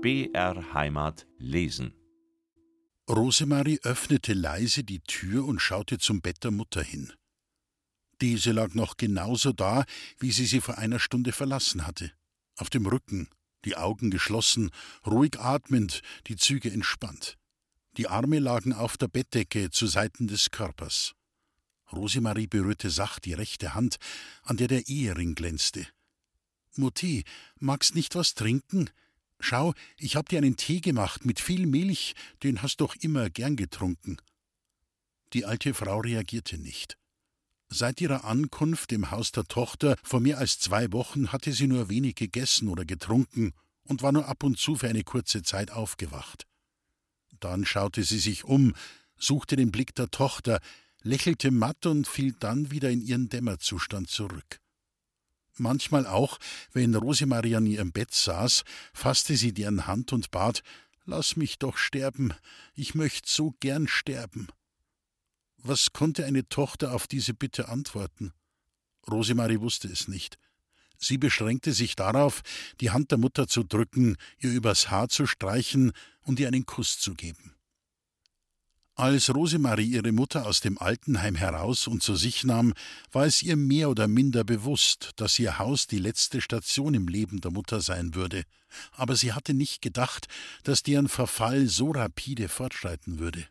BR Heimat lesen. Rosemarie öffnete leise die Tür und schaute zum Bett der Mutter hin. Diese lag noch genauso da, wie sie sie vor einer Stunde verlassen hatte. Auf dem Rücken, die Augen geschlossen, ruhig atmend, die Züge entspannt. Die Arme lagen auf der Bettdecke zu Seiten des Körpers. Rosemarie berührte sacht die rechte Hand, an der der Ehering glänzte. Mutti, magst nicht was trinken? Schau, ich hab dir einen Tee gemacht mit viel Milch, den hast doch immer gern getrunken. Die alte Frau reagierte nicht. Seit ihrer Ankunft im Haus der Tochter vor mehr als zwei Wochen hatte sie nur wenig gegessen oder getrunken und war nur ab und zu für eine kurze Zeit aufgewacht. Dann schaute sie sich um, suchte den Blick der Tochter, lächelte matt und fiel dann wieder in ihren Dämmerzustand zurück. Manchmal auch, wenn Rosemarie an ihrem Bett saß, fasste sie deren Hand und bat Lass mich doch sterben, ich möchte so gern sterben. Was konnte eine Tochter auf diese Bitte antworten? Rosemarie wusste es nicht. Sie beschränkte sich darauf, die Hand der Mutter zu drücken, ihr übers Haar zu streichen und ihr einen Kuss zu geben. Als Rosemarie ihre Mutter aus dem Altenheim heraus und zu sich nahm, war es ihr mehr oder minder bewusst, dass ihr Haus die letzte Station im Leben der Mutter sein würde, aber sie hatte nicht gedacht, dass deren Verfall so rapide fortschreiten würde.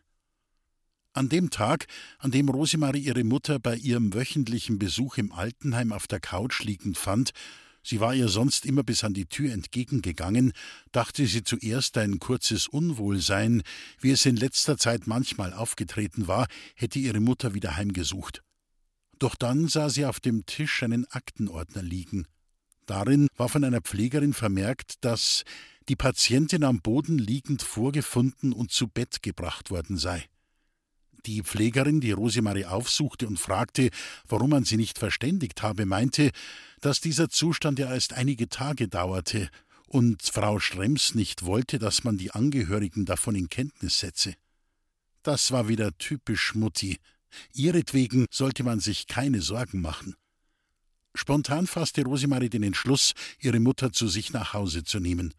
An dem Tag, an dem Rosemarie ihre Mutter bei ihrem wöchentlichen Besuch im Altenheim auf der Couch liegend fand, Sie war ihr sonst immer bis an die Tür entgegengegangen, dachte sie zuerst ein kurzes Unwohlsein, wie es in letzter Zeit manchmal aufgetreten war, hätte ihre Mutter wieder heimgesucht. Doch dann sah sie auf dem Tisch einen Aktenordner liegen. Darin war von einer Pflegerin vermerkt, dass die Patientin am Boden liegend vorgefunden und zu Bett gebracht worden sei. Die Pflegerin, die Rosemarie aufsuchte und fragte, warum man sie nicht verständigt habe, meinte, dass dieser Zustand ja erst einige Tage dauerte und Frau Schrems nicht wollte, dass man die Angehörigen davon in Kenntnis setze. Das war wieder typisch Mutti. Ihretwegen sollte man sich keine Sorgen machen. Spontan fasste Rosemarie den Entschluss, ihre Mutter zu sich nach Hause zu nehmen.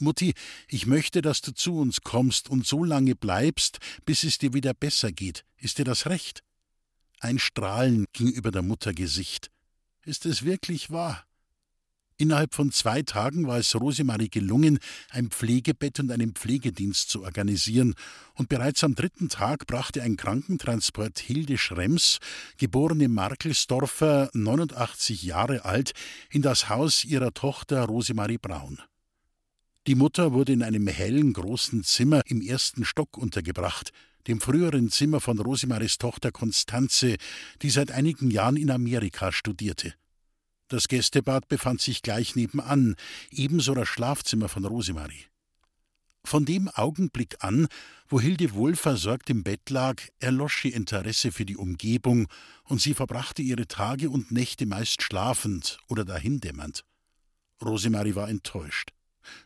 Mutti, ich möchte, dass du zu uns kommst und so lange bleibst, bis es dir wieder besser geht. Ist dir das recht? Ein Strahlen ging über der Mutter Gesicht. Ist es wirklich wahr? Innerhalb von zwei Tagen war es Rosemarie gelungen, ein Pflegebett und einen Pflegedienst zu organisieren, und bereits am dritten Tag brachte ein Krankentransport Hilde Schrems, geborene Markelsdorfer, 89 Jahre alt, in das Haus ihrer Tochter Rosemarie Braun. Die Mutter wurde in einem hellen, großen Zimmer im ersten Stock untergebracht, dem früheren Zimmer von Rosemaries Tochter Konstanze, die seit einigen Jahren in Amerika studierte. Das Gästebad befand sich gleich nebenan, ebenso das Schlafzimmer von Rosemarie. Von dem Augenblick an, wo Hilde wohlversorgt im Bett lag, erlosch ihr Interesse für die Umgebung, und sie verbrachte ihre Tage und Nächte meist schlafend oder dahindämmernd. Rosemarie war enttäuscht.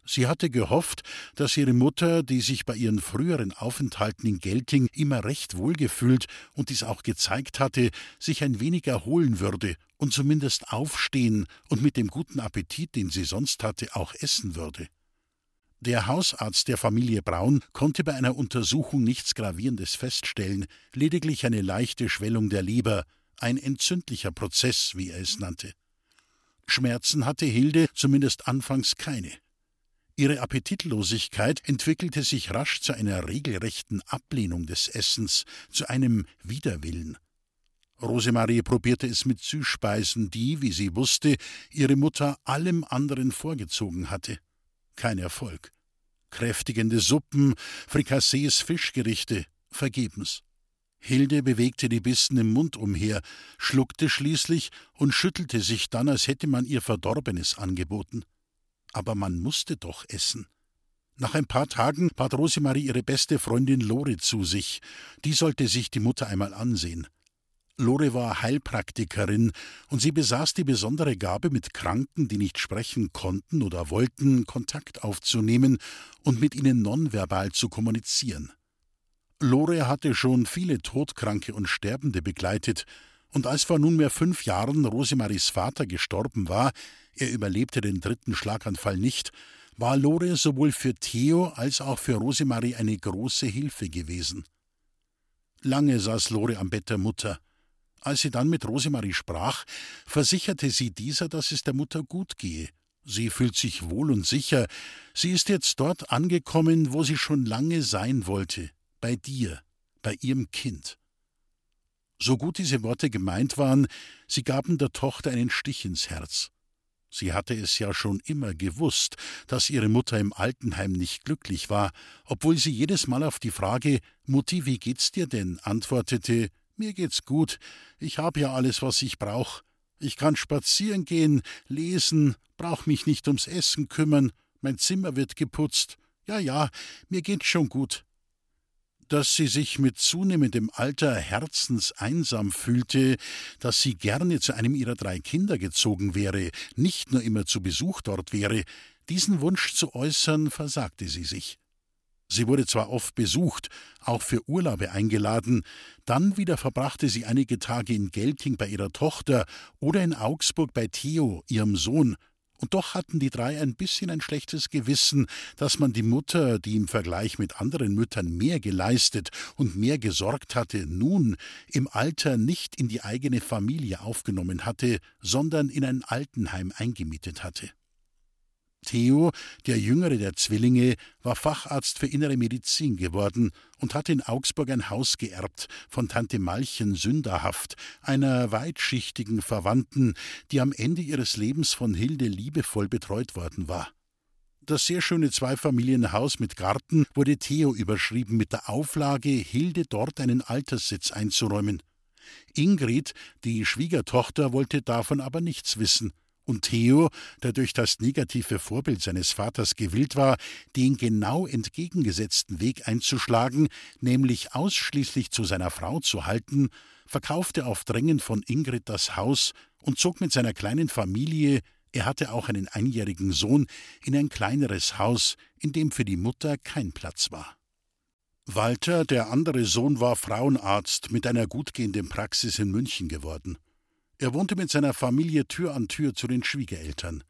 Sie hatte gehofft, dass ihre Mutter, die sich bei ihren früheren Aufenthalten in Gelting immer recht wohlgefühlt und dies auch gezeigt hatte, sich ein wenig erholen würde und zumindest aufstehen und mit dem guten Appetit, den sie sonst hatte, auch essen würde. Der Hausarzt der Familie Braun konnte bei einer Untersuchung nichts Gravierendes feststellen, lediglich eine leichte Schwellung der Leber, ein entzündlicher Prozess, wie er es nannte. Schmerzen hatte Hilde zumindest anfangs keine. Ihre Appetitlosigkeit entwickelte sich rasch zu einer regelrechten Ablehnung des Essens, zu einem Widerwillen. Rosemarie probierte es mit Süßspeisen, die, wie sie wusste, ihre Mutter allem anderen vorgezogen hatte. Kein Erfolg. Kräftigende Suppen, Frikassees, Fischgerichte, vergebens. Hilde bewegte die Bissen im Mund umher, schluckte schließlich und schüttelte sich dann, als hätte man ihr Verdorbenes angeboten aber man musste doch essen. Nach ein paar Tagen bat Rosemarie ihre beste Freundin Lore zu sich. Die sollte sich die Mutter einmal ansehen. Lore war Heilpraktikerin und sie besaß die besondere Gabe, mit Kranken, die nicht sprechen konnten oder wollten, Kontakt aufzunehmen und mit ihnen nonverbal zu kommunizieren. Lore hatte schon viele Todkranke und Sterbende begleitet und als vor nunmehr fünf Jahren Rosemaries Vater gestorben war, er überlebte den dritten Schlaganfall nicht, war Lore sowohl für Theo als auch für Rosemarie eine große Hilfe gewesen. Lange saß Lore am Bett der Mutter. Als sie dann mit Rosemarie sprach, versicherte sie dieser, dass es der Mutter gut gehe. Sie fühlt sich wohl und sicher. Sie ist jetzt dort angekommen, wo sie schon lange sein wollte. Bei dir, bei ihrem Kind. So gut diese Worte gemeint waren, sie gaben der Tochter einen Stich ins Herz. Sie hatte es ja schon immer gewusst, dass ihre Mutter im Altenheim nicht glücklich war, obwohl sie jedes Mal auf die Frage Mutti, wie geht's dir denn? antwortete Mir geht's gut, ich habe ja alles, was ich brauch. Ich kann spazieren gehen, lesen, brauch mich nicht ums Essen kümmern, mein Zimmer wird geputzt. Ja, ja, mir geht's schon gut dass sie sich mit zunehmendem Alter herzenseinsam fühlte, dass sie gerne zu einem ihrer drei Kinder gezogen wäre, nicht nur immer zu Besuch dort wäre, diesen Wunsch zu äußern, versagte sie sich. Sie wurde zwar oft besucht, auch für Urlaube eingeladen, dann wieder verbrachte sie einige Tage in Gelting bei ihrer Tochter oder in Augsburg bei Theo, ihrem Sohn, und doch hatten die drei ein bisschen ein schlechtes Gewissen, dass man die Mutter, die im Vergleich mit anderen Müttern mehr geleistet und mehr gesorgt hatte, nun im Alter nicht in die eigene Familie aufgenommen hatte, sondern in ein Altenheim eingemietet hatte. Theo, der jüngere der Zwillinge, war Facharzt für innere Medizin geworden und hatte in Augsburg ein Haus geerbt von Tante Malchen Sünderhaft, einer weitschichtigen Verwandten, die am Ende ihres Lebens von Hilde liebevoll betreut worden war. Das sehr schöne Zweifamilienhaus mit Garten wurde Theo überschrieben mit der Auflage, Hilde dort einen Alterssitz einzuräumen. Ingrid, die Schwiegertochter, wollte davon aber nichts wissen und Theo, der durch das negative Vorbild seines Vaters gewillt war, den genau entgegengesetzten Weg einzuschlagen, nämlich ausschließlich zu seiner Frau zu halten, verkaufte auf Drängen von Ingrid das Haus und zog mit seiner kleinen Familie, er hatte auch einen einjährigen Sohn, in ein kleineres Haus, in dem für die Mutter kein Platz war. Walter, der andere Sohn, war Frauenarzt mit einer gutgehenden Praxis in München geworden. Er wohnte mit seiner Familie Tür an Tür zu den Schwiegereltern.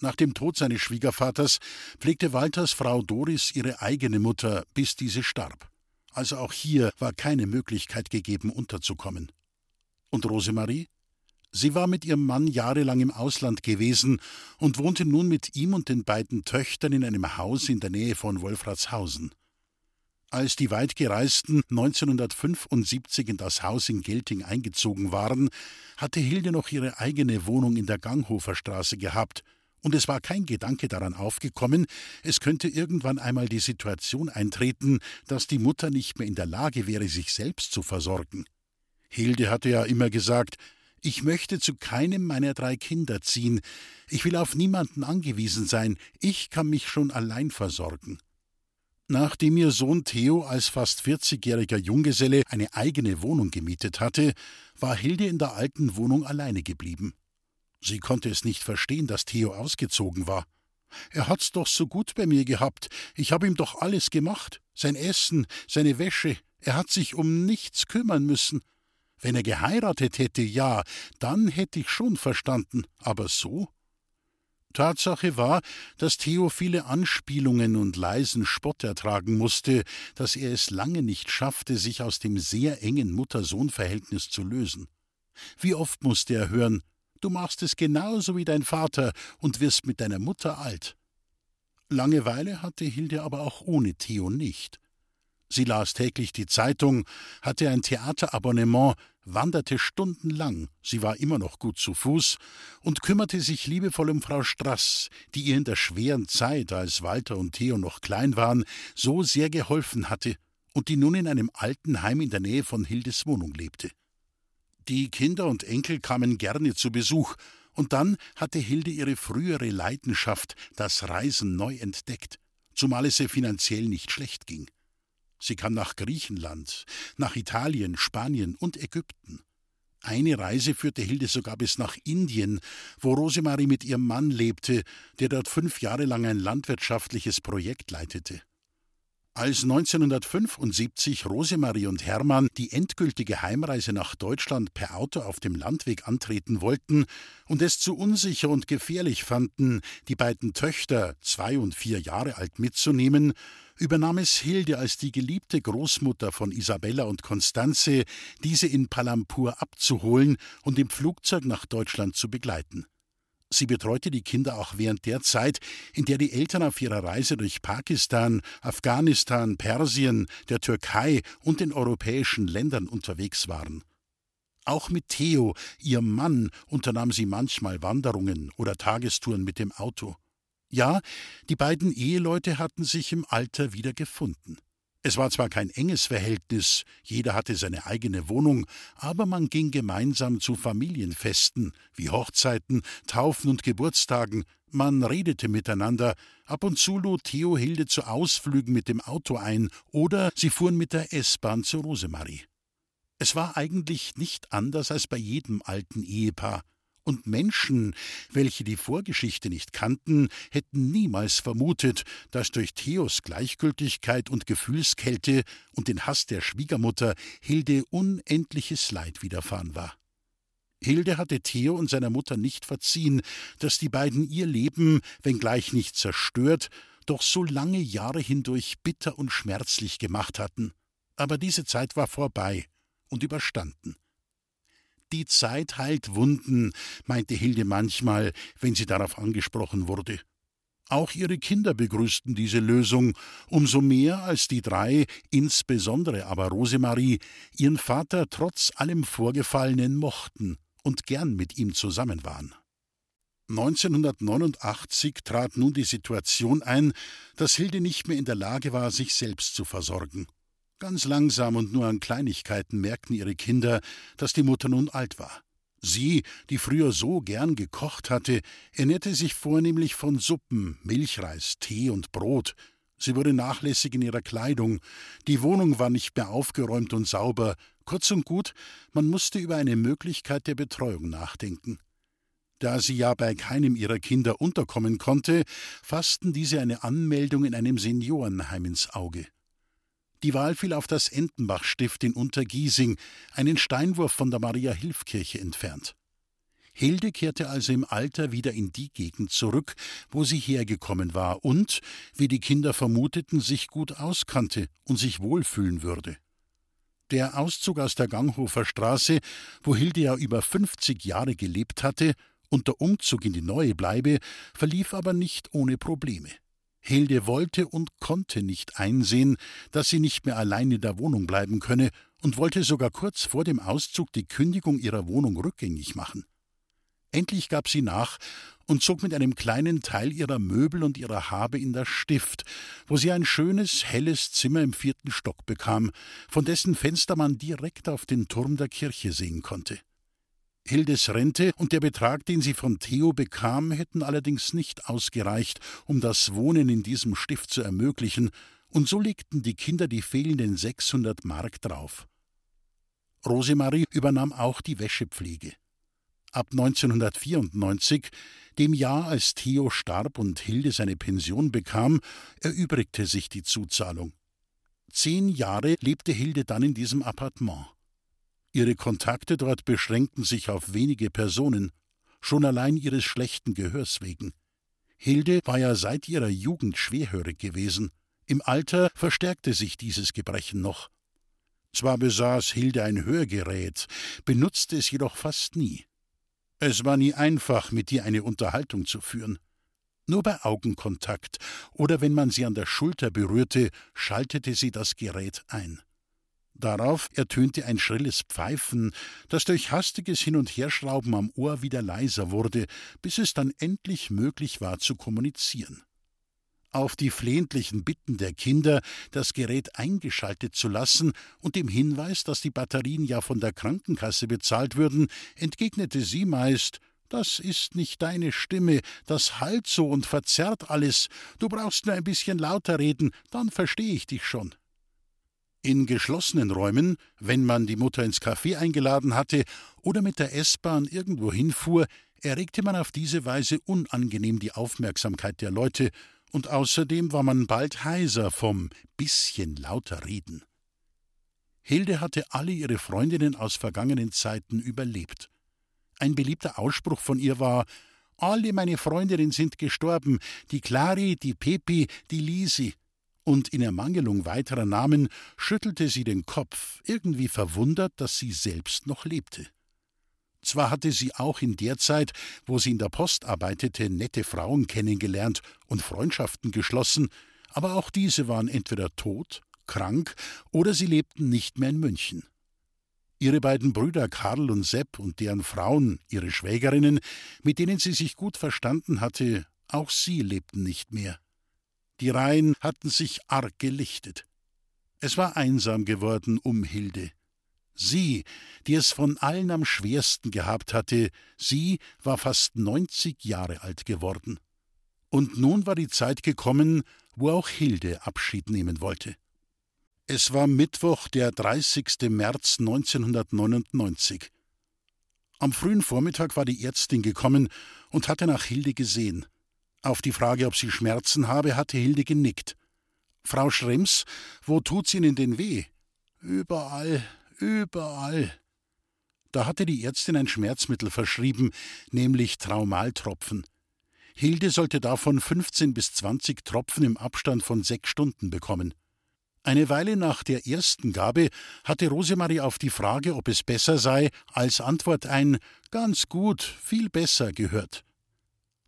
Nach dem Tod seines Schwiegervaters pflegte Walters Frau Doris ihre eigene Mutter, bis diese starb. Also auch hier war keine Möglichkeit gegeben, unterzukommen. Und Rosemarie? Sie war mit ihrem Mann jahrelang im Ausland gewesen und wohnte nun mit ihm und den beiden Töchtern in einem Haus in der Nähe von Wolfratshausen. Als die Weitgereisten 1975 in das Haus in Gelting eingezogen waren, hatte Hilde noch ihre eigene Wohnung in der Ganghofer Straße gehabt, und es war kein Gedanke daran aufgekommen, es könnte irgendwann einmal die Situation eintreten, dass die Mutter nicht mehr in der Lage wäre, sich selbst zu versorgen. Hilde hatte ja immer gesagt, ich möchte zu keinem meiner drei Kinder ziehen, ich will auf niemanden angewiesen sein, ich kann mich schon allein versorgen. Nachdem ihr Sohn Theo als fast 40-jähriger Junggeselle eine eigene Wohnung gemietet hatte, war Hilde in der alten Wohnung alleine geblieben. Sie konnte es nicht verstehen, dass Theo ausgezogen war. Er hat's doch so gut bei mir gehabt. Ich habe ihm doch alles gemacht. Sein Essen, seine Wäsche. Er hat sich um nichts kümmern müssen. Wenn er geheiratet hätte, ja, dann hätte ich schon verstanden. Aber so? Tatsache war, dass Theo viele Anspielungen und leisen Spott ertragen musste, dass er es lange nicht schaffte, sich aus dem sehr engen Mutter-Sohn-Verhältnis zu lösen. Wie oft musste er hören, du machst es genauso wie dein Vater und wirst mit deiner Mutter alt. Langeweile hatte Hilde aber auch ohne Theo nicht. Sie las täglich die Zeitung, hatte ein Theaterabonnement, wanderte stundenlang, sie war immer noch gut zu Fuß, und kümmerte sich liebevoll um Frau Strass, die ihr in der schweren Zeit, als Walter und Theo noch klein waren, so sehr geholfen hatte und die nun in einem alten Heim in der Nähe von Hildes Wohnung lebte. Die Kinder und Enkel kamen gerne zu Besuch, und dann hatte Hilde ihre frühere Leidenschaft, das Reisen, neu entdeckt, zumal es ihr finanziell nicht schlecht ging. Sie kam nach Griechenland, nach Italien, Spanien und Ägypten. Eine Reise führte Hilde sogar bis nach Indien, wo Rosemarie mit ihrem Mann lebte, der dort fünf Jahre lang ein landwirtschaftliches Projekt leitete. Als 1975 Rosemarie und Hermann die endgültige Heimreise nach Deutschland per Auto auf dem Landweg antreten wollten und es zu unsicher und gefährlich fanden, die beiden Töchter, zwei und vier Jahre alt, mitzunehmen, übernahm es Hilde als die geliebte Großmutter von Isabella und Konstanze, diese in Palampur abzuholen und im Flugzeug nach Deutschland zu begleiten. Sie betreute die Kinder auch während der Zeit, in der die Eltern auf ihrer Reise durch Pakistan, Afghanistan, Persien, der Türkei und den europäischen Ländern unterwegs waren. Auch mit Theo, ihrem Mann, unternahm sie manchmal Wanderungen oder Tagestouren mit dem Auto. Ja, die beiden Eheleute hatten sich im Alter wieder gefunden. Es war zwar kein enges Verhältnis, jeder hatte seine eigene Wohnung, aber man ging gemeinsam zu Familienfesten wie Hochzeiten, Taufen und Geburtstagen, man redete miteinander, ab und zu lud Theo Hilde zu Ausflügen mit dem Auto ein oder sie fuhren mit der S-Bahn zu Rosemarie. Es war eigentlich nicht anders als bei jedem alten Ehepaar. Und Menschen, welche die Vorgeschichte nicht kannten, hätten niemals vermutet, dass durch Theos Gleichgültigkeit und Gefühlskälte und den Hass der Schwiegermutter Hilde unendliches Leid widerfahren war. Hilde hatte Theo und seiner Mutter nicht verziehen, dass die beiden ihr Leben, wenngleich nicht zerstört, doch so lange Jahre hindurch bitter und schmerzlich gemacht hatten. Aber diese Zeit war vorbei und überstanden. Die Zeit heilt Wunden, meinte Hilde manchmal, wenn sie darauf angesprochen wurde. Auch ihre Kinder begrüßten diese Lösung, umso mehr als die drei, insbesondere aber Rosemarie, ihren Vater trotz allem Vorgefallenen mochten und gern mit ihm zusammen waren. 1989 trat nun die Situation ein, dass Hilde nicht mehr in der Lage war, sich selbst zu versorgen. Ganz langsam und nur an Kleinigkeiten merkten ihre Kinder, dass die Mutter nun alt war. Sie, die früher so gern gekocht hatte, ernährte sich vornehmlich von Suppen, Milchreis, Tee und Brot. Sie wurde nachlässig in ihrer Kleidung, die Wohnung war nicht mehr aufgeräumt und sauber, kurz und gut, man musste über eine Möglichkeit der Betreuung nachdenken. Da sie ja bei keinem ihrer Kinder unterkommen konnte, fassten diese eine Anmeldung in einem Seniorenheim ins Auge. Die Wahl fiel auf das Entenbach-Stift in Untergiesing, einen Steinwurf von der Maria-Hilf-Kirche entfernt. Hilde kehrte also im Alter wieder in die Gegend zurück, wo sie hergekommen war und, wie die Kinder vermuteten, sich gut auskannte und sich wohlfühlen würde. Der Auszug aus der Ganghofer Straße, wo Hilde ja über 50 Jahre gelebt hatte, und der Umzug in die neue Bleibe verlief aber nicht ohne Probleme. Hilde wollte und konnte nicht einsehen, dass sie nicht mehr allein in der Wohnung bleiben könne und wollte sogar kurz vor dem Auszug die Kündigung ihrer Wohnung rückgängig machen. Endlich gab sie nach und zog mit einem kleinen Teil ihrer Möbel und ihrer Habe in das Stift, wo sie ein schönes, helles Zimmer im vierten Stock bekam, von dessen Fenster man direkt auf den Turm der Kirche sehen konnte. Hildes Rente und der Betrag, den sie von Theo bekam, hätten allerdings nicht ausgereicht, um das Wohnen in diesem Stift zu ermöglichen, und so legten die Kinder die fehlenden 600 Mark drauf. Rosemarie übernahm auch die Wäschepflege. Ab 1994, dem Jahr, als Theo starb und Hilde seine Pension bekam, erübrigte sich die Zuzahlung. Zehn Jahre lebte Hilde dann in diesem Appartement. Ihre Kontakte dort beschränkten sich auf wenige Personen, schon allein ihres schlechten Gehörs wegen. Hilde war ja seit ihrer Jugend schwerhörig gewesen. Im Alter verstärkte sich dieses Gebrechen noch. Zwar besaß Hilde ein Hörgerät, benutzte es jedoch fast nie. Es war nie einfach, mit ihr eine Unterhaltung zu führen. Nur bei Augenkontakt oder wenn man sie an der Schulter berührte, schaltete sie das Gerät ein. Darauf ertönte ein schrilles Pfeifen, das durch hastiges Hin- und Herschrauben am Ohr wieder leiser wurde, bis es dann endlich möglich war zu kommunizieren. Auf die flehentlichen Bitten der Kinder, das Gerät eingeschaltet zu lassen und dem Hinweis, dass die Batterien ja von der Krankenkasse bezahlt würden, entgegnete sie meist das ist nicht deine Stimme, das hallt so und verzerrt alles, du brauchst nur ein bisschen lauter reden, dann verstehe ich dich schon. In geschlossenen Räumen, wenn man die Mutter ins Café eingeladen hatte oder mit der S-Bahn irgendwo hinfuhr, erregte man auf diese Weise unangenehm die Aufmerksamkeit der Leute, und außerdem war man bald heiser vom bisschen lauter reden. Hilde hatte alle ihre Freundinnen aus vergangenen Zeiten überlebt. Ein beliebter Ausspruch von ihr war Alle meine Freundinnen sind gestorben, die Clari, die Pepi, die Lisi. Und in Ermangelung weiterer Namen schüttelte sie den Kopf, irgendwie verwundert, dass sie selbst noch lebte. Zwar hatte sie auch in der Zeit, wo sie in der Post arbeitete, nette Frauen kennengelernt und Freundschaften geschlossen, aber auch diese waren entweder tot, krank oder sie lebten nicht mehr in München. Ihre beiden Brüder Karl und Sepp und deren Frauen, ihre Schwägerinnen, mit denen sie sich gut verstanden hatte, auch sie lebten nicht mehr. Die Reihen hatten sich arg gelichtet. Es war einsam geworden um Hilde. Sie, die es von allen am schwersten gehabt hatte, sie war fast neunzig Jahre alt geworden. Und nun war die Zeit gekommen, wo auch Hilde Abschied nehmen wollte. Es war Mittwoch, der 30. März 1999. Am frühen Vormittag war die Ärztin gekommen und hatte nach Hilde gesehen. Auf die Frage, ob sie Schmerzen habe, hatte Hilde genickt. Frau Schrems, wo tut's Ihnen denn weh? Überall, überall. Da hatte die Ärztin ein Schmerzmittel verschrieben, nämlich Traumaltropfen. Hilde sollte davon 15 bis 20 Tropfen im Abstand von sechs Stunden bekommen. Eine Weile nach der ersten Gabe hatte Rosemarie auf die Frage, ob es besser sei, als Antwort ein Ganz gut, viel besser gehört.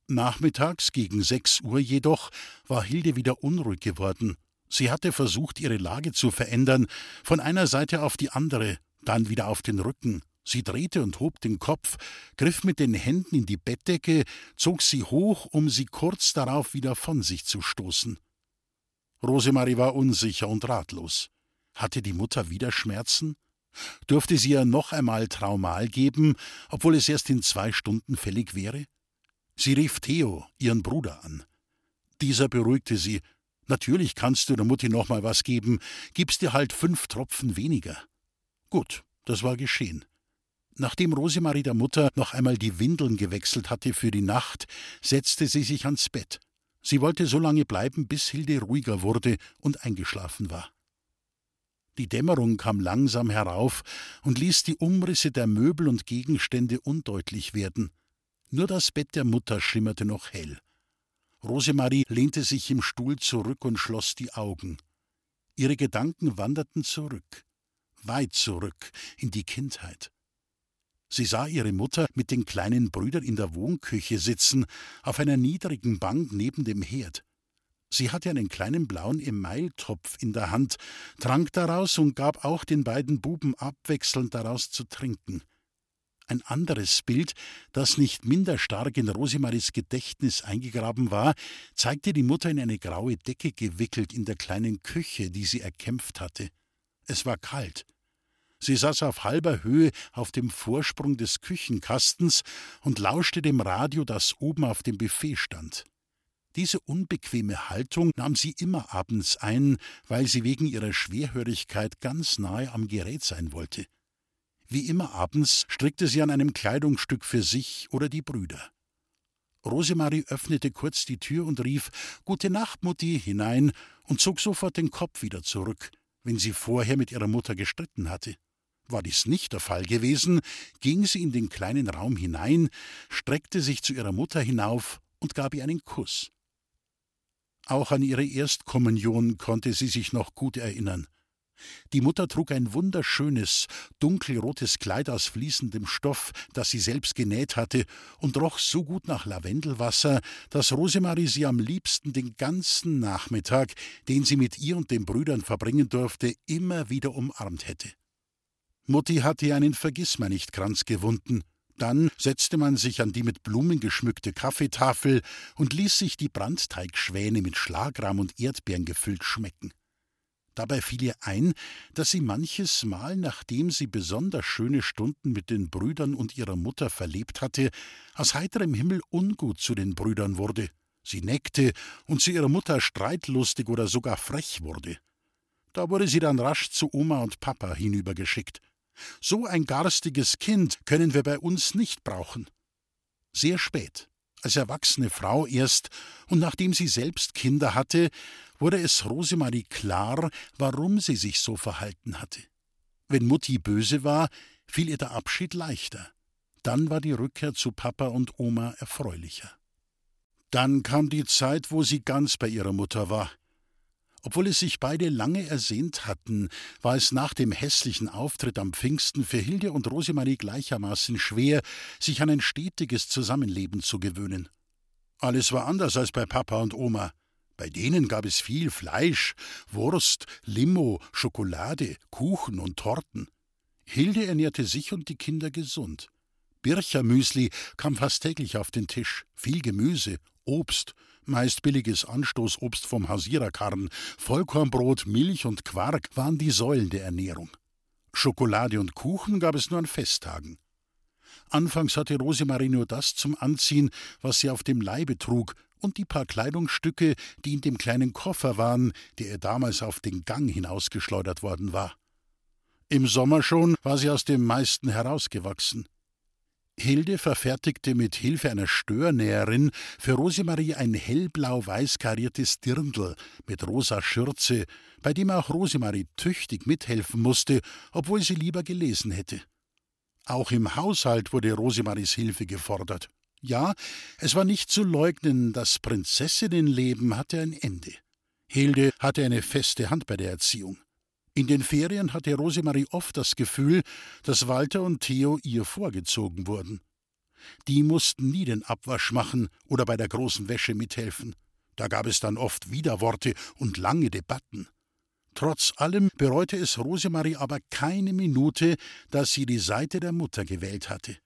Nachmittags gegen sechs Uhr jedoch war Hilde wieder unruhig geworden. Sie hatte versucht, ihre Lage zu verändern, von einer Seite auf die andere, dann wieder auf den Rücken. Sie drehte und hob den Kopf, griff mit den Händen in die Bettdecke, zog sie hoch, um sie kurz darauf wieder von sich zu stoßen. Rosemarie war unsicher und ratlos. Hatte die Mutter wieder Schmerzen? Durfte sie ihr noch einmal Traumal geben, obwohl es erst in zwei Stunden fällig wäre? Sie rief Theo, ihren Bruder, an. Dieser beruhigte sie. Natürlich kannst du der Mutti noch mal was geben, gibst dir halt fünf Tropfen weniger. Gut, das war geschehen. Nachdem Rosemarie der Mutter noch einmal die Windeln gewechselt hatte für die Nacht, setzte sie sich ans Bett. Sie wollte so lange bleiben, bis Hilde ruhiger wurde und eingeschlafen war. Die Dämmerung kam langsam herauf und ließ die Umrisse der Möbel und Gegenstände undeutlich werden. Nur das Bett der Mutter schimmerte noch hell. Rosemarie lehnte sich im Stuhl zurück und schloss die Augen. Ihre Gedanken wanderten zurück, weit zurück in die Kindheit. Sie sah ihre Mutter mit den kleinen Brüdern in der Wohnküche sitzen, auf einer niedrigen Bank neben dem Herd. Sie hatte einen kleinen blauen Emailtopf in der Hand, trank daraus und gab auch den beiden Buben abwechselnd daraus zu trinken. Ein anderes Bild, das nicht minder stark in Rosemaries Gedächtnis eingegraben war, zeigte die Mutter in eine graue Decke gewickelt in der kleinen Küche, die sie erkämpft hatte. Es war kalt. Sie saß auf halber Höhe auf dem Vorsprung des Küchenkastens und lauschte dem Radio, das oben auf dem Buffet stand. Diese unbequeme Haltung nahm sie immer abends ein, weil sie wegen ihrer Schwerhörigkeit ganz nahe am Gerät sein wollte. Wie immer abends strickte sie an einem Kleidungsstück für sich oder die Brüder. Rosemarie öffnete kurz die Tür und rief Gute Nacht, Mutti, hinein und zog sofort den Kopf wieder zurück, wenn sie vorher mit ihrer Mutter gestritten hatte. War dies nicht der Fall gewesen, ging sie in den kleinen Raum hinein, streckte sich zu ihrer Mutter hinauf und gab ihr einen Kuss. Auch an ihre Erstkommunion konnte sie sich noch gut erinnern. Die Mutter trug ein wunderschönes, dunkelrotes Kleid aus fließendem Stoff, das sie selbst genäht hatte, und roch so gut nach Lavendelwasser, dass Rosemarie sie am liebsten den ganzen Nachmittag, den sie mit ihr und den Brüdern verbringen durfte, immer wieder umarmt hätte. Mutti hatte ihr einen Vergissmeinnichtkranz gewunden. Dann setzte man sich an die mit Blumen geschmückte Kaffeetafel und ließ sich die Brandteigschwäne mit Schlagrahm und Erdbeeren gefüllt schmecken. Dabei fiel ihr ein, dass sie manches Mal, nachdem sie besonders schöne Stunden mit den Brüdern und ihrer Mutter verlebt hatte, aus heiterem Himmel ungut zu den Brüdern wurde. Sie neckte und zu ihrer Mutter streitlustig oder sogar frech wurde. Da wurde sie dann rasch zu Oma und Papa hinübergeschickt. So ein garstiges Kind können wir bei uns nicht brauchen. Sehr spät, als erwachsene Frau erst, und nachdem sie selbst Kinder hatte, wurde es Rosemarie klar, warum sie sich so verhalten hatte. Wenn Mutti böse war, fiel ihr der Abschied leichter. Dann war die Rückkehr zu Papa und Oma erfreulicher. Dann kam die Zeit, wo sie ganz bei ihrer Mutter war. Obwohl es sich beide lange ersehnt hatten, war es nach dem hässlichen Auftritt am Pfingsten für Hilde und Rosemarie gleichermaßen schwer, sich an ein stetiges Zusammenleben zu gewöhnen. Alles war anders als bei Papa und Oma. Bei denen gab es viel Fleisch, Wurst, Limo, Schokolade, Kuchen und Torten. Hilde ernährte sich und die Kinder gesund. Birchermüsli kam fast täglich auf den Tisch, viel Gemüse, Obst, meist billiges Anstoßobst vom Hausiererkarren, Vollkornbrot, Milch und Quark waren die Säulen der Ernährung. Schokolade und Kuchen gab es nur an Festtagen. Anfangs hatte Rosemarie nur das zum Anziehen, was sie auf dem Leibe trug, und die paar Kleidungsstücke, die in dem kleinen Koffer waren, der ihr damals auf den Gang hinausgeschleudert worden war. Im Sommer schon war sie aus dem meisten herausgewachsen. Hilde verfertigte mit Hilfe einer Störnäherin für Rosemarie ein hellblau-weiß kariertes Dirndl mit rosa Schürze, bei dem auch Rosemarie tüchtig mithelfen musste, obwohl sie lieber gelesen hätte. Auch im Haushalt wurde Rosemaries Hilfe gefordert. Ja, es war nicht zu leugnen, das Prinzessinnenleben hatte ein Ende. Hilde hatte eine feste Hand bei der Erziehung. In den Ferien hatte Rosemarie oft das Gefühl, dass Walter und Theo ihr vorgezogen wurden. Die mussten nie den Abwasch machen oder bei der großen Wäsche mithelfen. Da gab es dann oft Widerworte und lange Debatten. Trotz allem bereute es Rosemarie aber keine Minute, dass sie die Seite der Mutter gewählt hatte.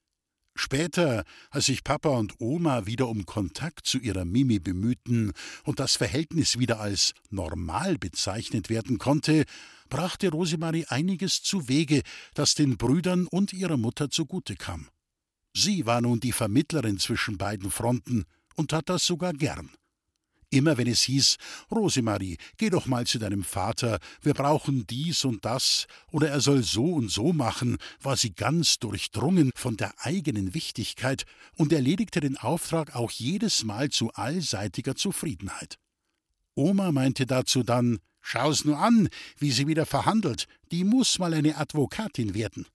Später, als sich Papa und Oma wieder um Kontakt zu ihrer Mimi bemühten und das Verhältnis wieder als normal bezeichnet werden konnte, brachte Rosemarie einiges zu Wege, das den Brüdern und ihrer Mutter zugute kam. Sie war nun die Vermittlerin zwischen beiden Fronten und tat das sogar gern. Immer wenn es hieß, Rosemarie, geh doch mal zu deinem Vater, wir brauchen dies und das, oder er soll so und so machen, war sie ganz durchdrungen von der eigenen Wichtigkeit und erledigte den Auftrag auch jedes Mal zu allseitiger Zufriedenheit. Oma meinte dazu dann, schau's nur an, wie sie wieder verhandelt, die muss mal eine Advokatin werden.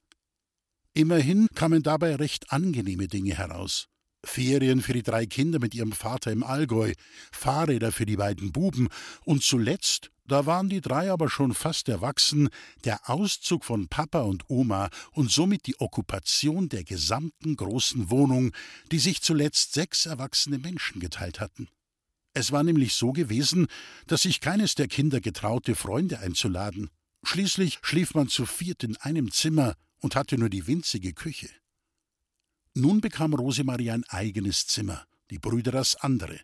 Immerhin kamen dabei recht angenehme Dinge heraus. Ferien für die drei Kinder mit ihrem Vater im Allgäu, Fahrräder für die beiden Buben und zuletzt, da waren die drei aber schon fast erwachsen, der Auszug von Papa und Oma und somit die Okkupation der gesamten großen Wohnung, die sich zuletzt sechs erwachsene Menschen geteilt hatten. Es war nämlich so gewesen, dass sich keines der Kinder getraute, Freunde einzuladen. Schließlich schlief man zu viert in einem Zimmer und hatte nur die winzige Küche. Nun bekam Rosemarie ein eigenes Zimmer, die Brüder das andere.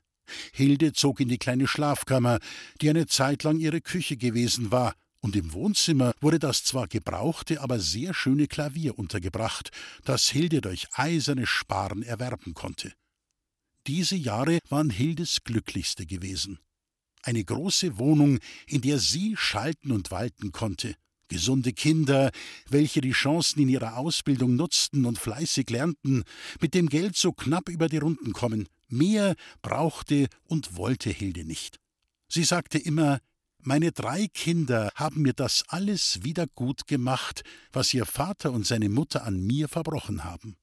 Hilde zog in die kleine Schlafkammer, die eine Zeit lang ihre Küche gewesen war, und im Wohnzimmer wurde das zwar gebrauchte, aber sehr schöne Klavier untergebracht, das Hilde durch eisernes Sparen erwerben konnte. Diese Jahre waren Hildes glücklichste gewesen. Eine große Wohnung, in der sie schalten und walten konnte, gesunde Kinder, welche die Chancen in ihrer Ausbildung nutzten und fleißig lernten, mit dem Geld so knapp über die Runden kommen. Mehr brauchte und wollte Hilde nicht. Sie sagte immer, meine drei Kinder haben mir das alles wieder gut gemacht, was ihr Vater und seine Mutter an mir verbrochen haben.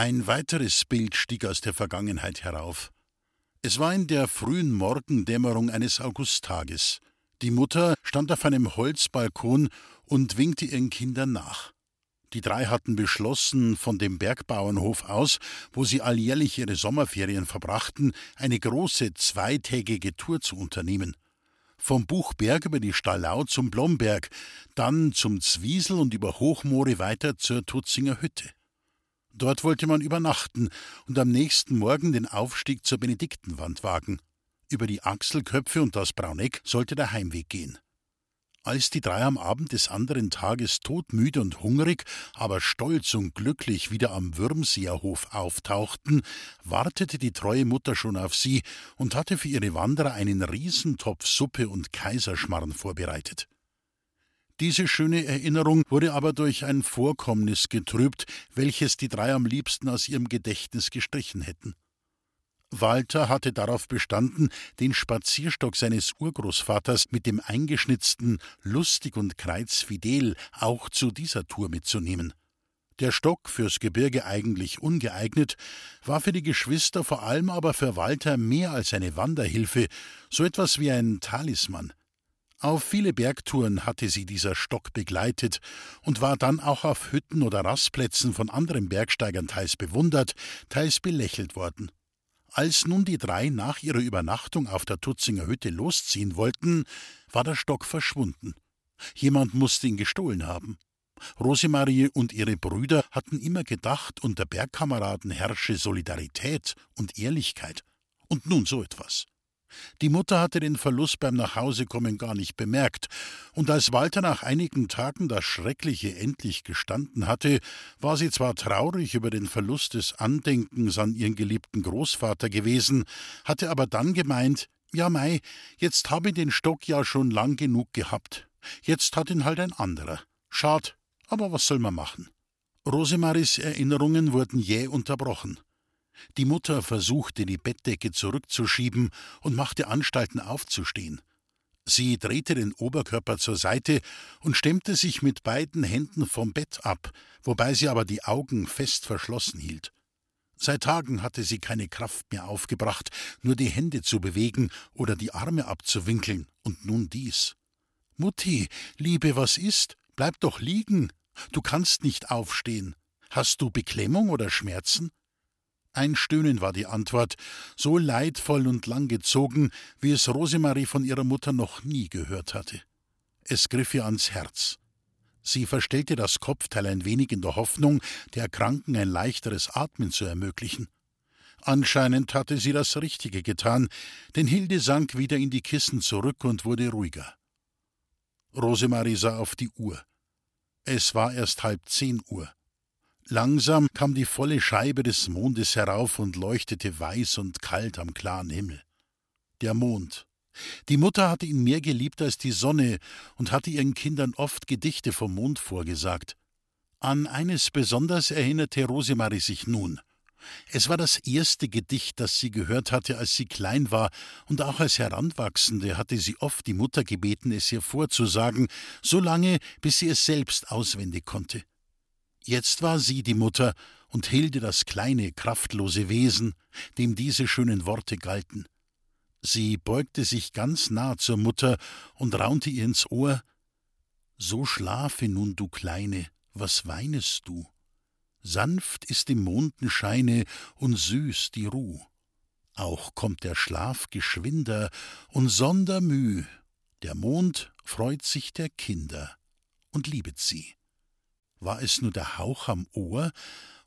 Ein weiteres Bild stieg aus der Vergangenheit herauf. Es war in der frühen Morgendämmerung eines Augusttages. Die Mutter stand auf einem Holzbalkon und winkte ihren Kindern nach. Die drei hatten beschlossen, von dem Bergbauernhof aus, wo sie alljährlich ihre Sommerferien verbrachten, eine große zweitägige Tour zu unternehmen. Vom Buchberg über die Stallau zum Blomberg, dann zum Zwiesel und über Hochmoore weiter zur Tutzinger Hütte. Dort wollte man übernachten und am nächsten Morgen den Aufstieg zur Benediktenwand wagen. Über die Achselköpfe und das Brauneck sollte der Heimweg gehen. Als die drei am Abend des anderen Tages todmüde und hungrig, aber stolz und glücklich wieder am Würmseerhof auftauchten, wartete die treue Mutter schon auf sie und hatte für ihre Wanderer einen Riesentopf Suppe und Kaiserschmarrn vorbereitet. Diese schöne Erinnerung wurde aber durch ein Vorkommnis getrübt, welches die drei am liebsten aus ihrem Gedächtnis gestrichen hätten. Walter hatte darauf bestanden, den Spazierstock seines Urgroßvaters mit dem eingeschnitzten Lustig und Kreuzfidel auch zu dieser Tour mitzunehmen. Der Stock, fürs Gebirge eigentlich ungeeignet, war für die Geschwister, vor allem aber für Walter mehr als eine Wanderhilfe, so etwas wie ein Talisman. Auf viele Bergtouren hatte sie dieser Stock begleitet und war dann auch auf Hütten oder Rastplätzen von anderen Bergsteigern teils bewundert, teils belächelt worden. Als nun die drei nach ihrer Übernachtung auf der Tutzinger Hütte losziehen wollten, war der Stock verschwunden. Jemand musste ihn gestohlen haben. Rosemarie und ihre Brüder hatten immer gedacht, unter Bergkameraden herrsche Solidarität und Ehrlichkeit. Und nun so etwas. Die Mutter hatte den Verlust beim Nachhausekommen gar nicht bemerkt, und als Walter nach einigen Tagen das Schreckliche endlich gestanden hatte, war sie zwar traurig über den Verlust des Andenkens an ihren geliebten Großvater gewesen, hatte aber dann gemeint, ja mei, jetzt habe ich den Stock ja schon lang genug gehabt, jetzt hat ihn halt ein anderer. Schad, aber was soll man machen? Rosemaries Erinnerungen wurden jäh unterbrochen. Die Mutter versuchte, die Bettdecke zurückzuschieben und machte Anstalten aufzustehen. Sie drehte den Oberkörper zur Seite und stemmte sich mit beiden Händen vom Bett ab, wobei sie aber die Augen fest verschlossen hielt. Seit Tagen hatte sie keine Kraft mehr aufgebracht, nur die Hände zu bewegen oder die Arme abzuwinkeln, und nun dies. Mutti, Liebe, was ist? Bleib doch liegen, Du kannst nicht aufstehen. Hast du Beklemmung oder Schmerzen? Ein Stöhnen war die Antwort, so leidvoll und langgezogen, wie es Rosemarie von ihrer Mutter noch nie gehört hatte. Es griff ihr ans Herz. Sie verstellte das Kopfteil ein wenig in der Hoffnung, der Kranken ein leichteres Atmen zu ermöglichen. Anscheinend hatte sie das Richtige getan, denn Hilde sank wieder in die Kissen zurück und wurde ruhiger. Rosemarie sah auf die Uhr. Es war erst halb zehn Uhr. Langsam kam die volle Scheibe des Mondes herauf und leuchtete weiß und kalt am klaren Himmel. Der Mond. Die Mutter hatte ihn mehr geliebt als die Sonne und hatte ihren Kindern oft Gedichte vom Mond vorgesagt. An eines besonders erinnerte Rosemarie sich nun. Es war das erste Gedicht, das sie gehört hatte, als sie klein war, und auch als Heranwachsende hatte sie oft die Mutter gebeten, es ihr vorzusagen, so lange, bis sie es selbst auswendig konnte. Jetzt war sie die Mutter und Hilde das kleine, kraftlose Wesen, dem diese schönen Worte galten. Sie beugte sich ganz nah zur Mutter und raunte ihr ins Ohr So schlafe nun, du Kleine, was weinest du? sanft ist im Mondenscheine und süß die Ruh. Auch kommt der Schlaf geschwinder und sonder Müh, der Mond freut sich der Kinder und liebet sie. War es nur der Hauch am Ohr,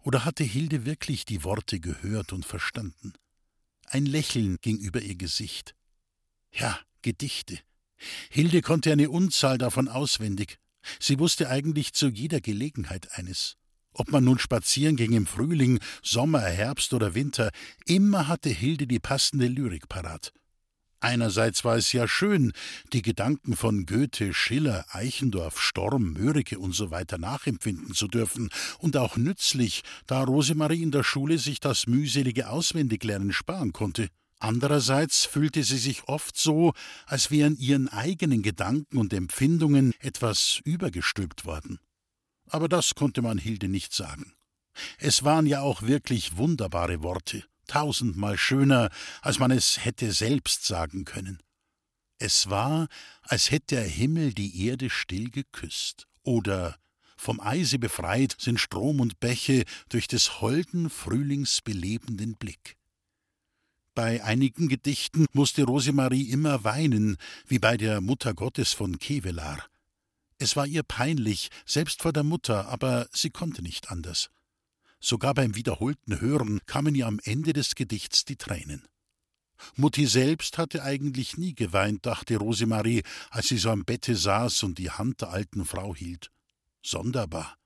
oder hatte Hilde wirklich die Worte gehört und verstanden? Ein Lächeln ging über ihr Gesicht. Ja, Gedichte. Hilde konnte eine Unzahl davon auswendig. Sie wusste eigentlich zu jeder Gelegenheit eines. Ob man nun spazieren ging im Frühling, Sommer, Herbst oder Winter, immer hatte Hilde die passende Lyrik parat. Einerseits war es ja schön, die Gedanken von Goethe, Schiller, Eichendorff, Storm, Mörike usw. So nachempfinden zu dürfen und auch nützlich, da Rosemarie in der Schule sich das mühselige Auswendiglernen sparen konnte. Andererseits fühlte sie sich oft so, als wären ihren eigenen Gedanken und Empfindungen etwas übergestülpt worden aber das konnte man Hilde nicht sagen. Es waren ja auch wirklich wunderbare Worte, tausendmal schöner, als man es hätte selbst sagen können. Es war, als hätte der Himmel die Erde still geküsst, oder vom Eise befreit sind Strom und Bäche durch des holden Frühlings belebenden Blick. Bei einigen Gedichten musste Rosemarie immer weinen, wie bei der Mutter Gottes von Kevelaar. Es war ihr peinlich, selbst vor der Mutter, aber sie konnte nicht anders. Sogar beim wiederholten Hören kamen ihr am Ende des Gedichts die Tränen. Mutti selbst hatte eigentlich nie geweint, dachte Rosemarie, als sie so am Bette saß und die Hand der alten Frau hielt. Sonderbar.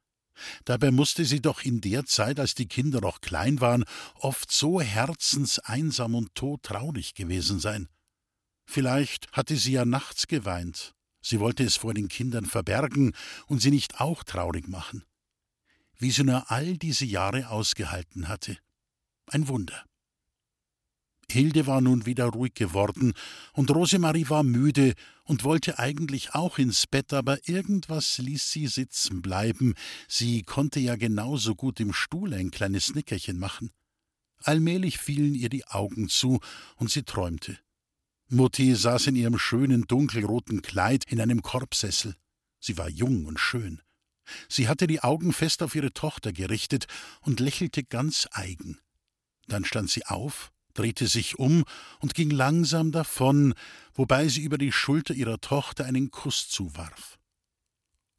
Dabei musste sie doch in der Zeit, als die Kinder noch klein waren, oft so herzenseinsam und todtraurig gewesen sein. Vielleicht hatte sie ja nachts geweint, Sie wollte es vor den Kindern verbergen und sie nicht auch traurig machen. Wie sie nur all diese Jahre ausgehalten hatte. Ein Wunder. Hilde war nun wieder ruhig geworden, und Rosemarie war müde und wollte eigentlich auch ins Bett, aber irgendwas ließ sie sitzen bleiben. Sie konnte ja genauso gut im Stuhl ein kleines Nickerchen machen. Allmählich fielen ihr die Augen zu, und sie träumte. Mutti saß in ihrem schönen dunkelroten Kleid in einem Korbsessel. Sie war jung und schön. Sie hatte die Augen fest auf ihre Tochter gerichtet und lächelte ganz eigen. Dann stand sie auf, drehte sich um und ging langsam davon, wobei sie über die Schulter ihrer Tochter einen Kuss zuwarf.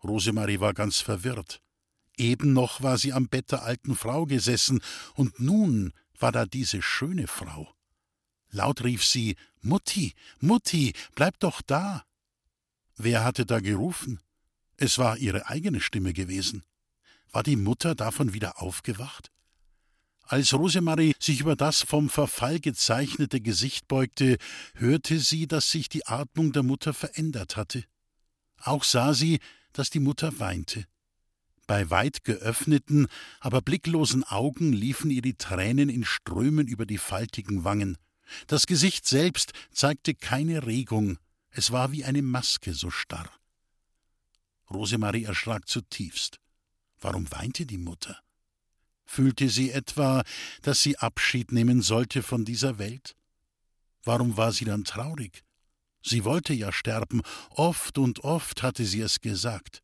Rosemarie war ganz verwirrt. Eben noch war sie am Bett der alten Frau gesessen, und nun war da diese schöne Frau. Laut rief sie Mutti, Mutti, bleib doch da. Wer hatte da gerufen? Es war ihre eigene Stimme gewesen. War die Mutter davon wieder aufgewacht? Als Rosemarie sich über das vom Verfall gezeichnete Gesicht beugte, hörte sie, dass sich die Atmung der Mutter verändert hatte. Auch sah sie, dass die Mutter weinte. Bei weit geöffneten, aber blicklosen Augen liefen ihr die Tränen in Strömen über die faltigen Wangen. Das Gesicht selbst zeigte keine Regung, es war wie eine Maske so starr. Rosemarie erschrak zutiefst. Warum weinte die Mutter? Fühlte sie etwa, dass sie Abschied nehmen sollte von dieser Welt? Warum war sie dann traurig? Sie wollte ja sterben, oft und oft hatte sie es gesagt.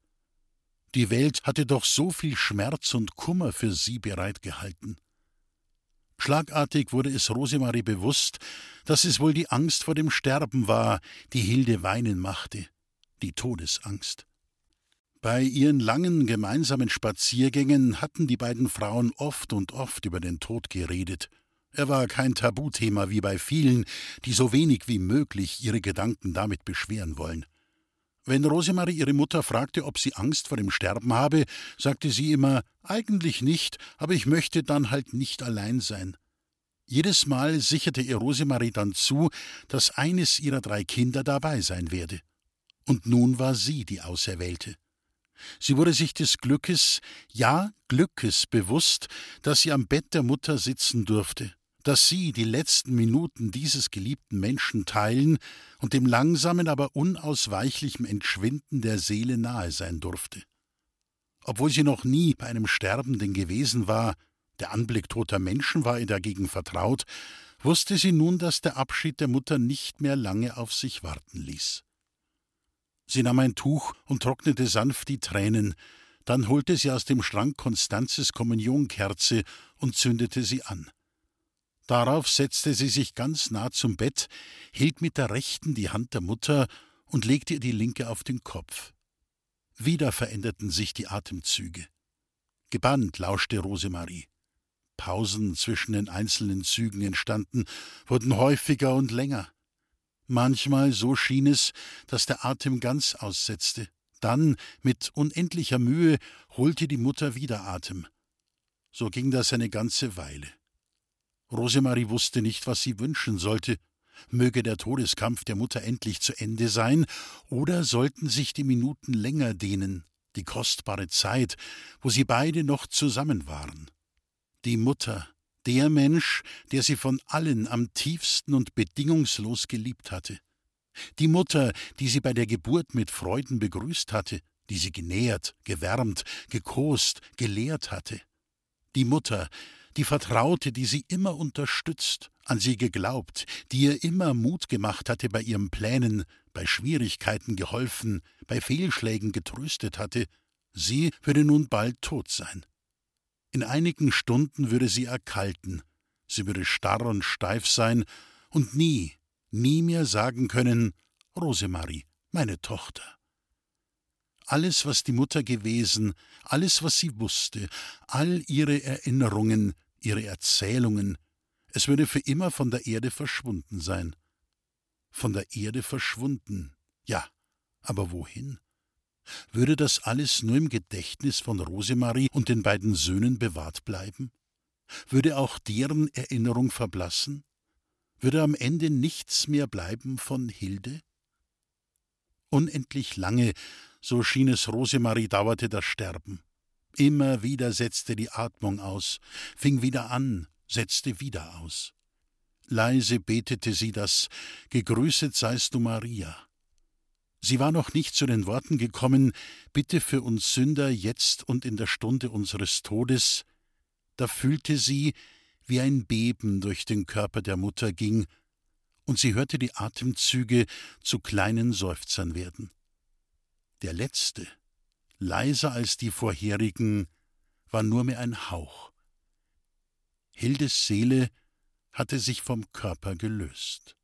Die Welt hatte doch so viel Schmerz und Kummer für sie bereitgehalten. Schlagartig wurde es Rosemarie bewusst, dass es wohl die Angst vor dem Sterben war, die Hilde weinen machte, die Todesangst. Bei ihren langen gemeinsamen Spaziergängen hatten die beiden Frauen oft und oft über den Tod geredet. Er war kein Tabuthema wie bei vielen, die so wenig wie möglich ihre Gedanken damit beschweren wollen. Wenn Rosemarie ihre Mutter fragte, ob sie Angst vor dem Sterben habe, sagte sie immer Eigentlich nicht, aber ich möchte dann halt nicht allein sein. Jedes Mal sicherte ihr Rosemarie dann zu, dass eines ihrer drei Kinder dabei sein werde. Und nun war sie die Auserwählte. Sie wurde sich des Glückes, ja Glückes bewusst, dass sie am Bett der Mutter sitzen durfte, dass sie die letzten Minuten dieses geliebten Menschen teilen und dem langsamen, aber unausweichlichen Entschwinden der Seele nahe sein durfte. Obwohl sie noch nie bei einem Sterbenden gewesen war, der Anblick toter Menschen war ihr dagegen vertraut, wusste sie nun, dass der Abschied der Mutter nicht mehr lange auf sich warten ließ. Sie nahm ein Tuch und trocknete sanft die Tränen, dann holte sie aus dem Schrank Konstanzes Kommunionkerze und zündete sie an. Darauf setzte sie sich ganz nah zum Bett, hielt mit der rechten die Hand der Mutter und legte ihr die linke auf den Kopf. Wieder veränderten sich die Atemzüge. Gebannt lauschte Rosemarie. Pausen zwischen den einzelnen Zügen entstanden, wurden häufiger und länger. Manchmal so schien es, dass der Atem ganz aussetzte. Dann, mit unendlicher Mühe, holte die Mutter wieder Atem. So ging das eine ganze Weile. Rosemarie wusste nicht, was sie wünschen sollte. Möge der Todeskampf der Mutter endlich zu Ende sein, oder sollten sich die Minuten länger dehnen, die kostbare Zeit, wo sie beide noch zusammen waren. Die Mutter, der Mensch, der sie von allen am tiefsten und bedingungslos geliebt hatte. Die Mutter, die sie bei der Geburt mit Freuden begrüßt hatte, die sie genährt, gewärmt, gekost, gelehrt hatte. Die Mutter, die Vertraute, die sie immer unterstützt, an sie geglaubt, die ihr immer Mut gemacht hatte bei ihren Plänen, bei Schwierigkeiten geholfen, bei Fehlschlägen getröstet hatte, sie würde nun bald tot sein. In einigen Stunden würde sie erkalten, sie würde starr und steif sein und nie, nie mehr sagen können Rosemarie, meine Tochter. Alles, was die Mutter gewesen, alles, was sie wusste, all ihre Erinnerungen, ihre Erzählungen, es würde für immer von der Erde verschwunden sein. Von der Erde verschwunden, ja, aber wohin? Würde das alles nur im Gedächtnis von Rosemarie und den beiden Söhnen bewahrt bleiben? Würde auch deren Erinnerung verblassen? Würde am Ende nichts mehr bleiben von Hilde? Unendlich lange, so schien es Rosemarie, dauerte das Sterben. Immer wieder setzte die Atmung aus, fing wieder an, setzte wieder aus. Leise betete sie das Gegrüßet seist du Maria. Sie war noch nicht zu den Worten gekommen Bitte für uns Sünder jetzt und in der Stunde unseres Todes, da fühlte sie, wie ein Beben durch den Körper der Mutter ging, und sie hörte die Atemzüge zu kleinen Seufzern werden. Der letzte, leiser als die vorherigen, war nur mehr ein Hauch. Hildes Seele hatte sich vom Körper gelöst.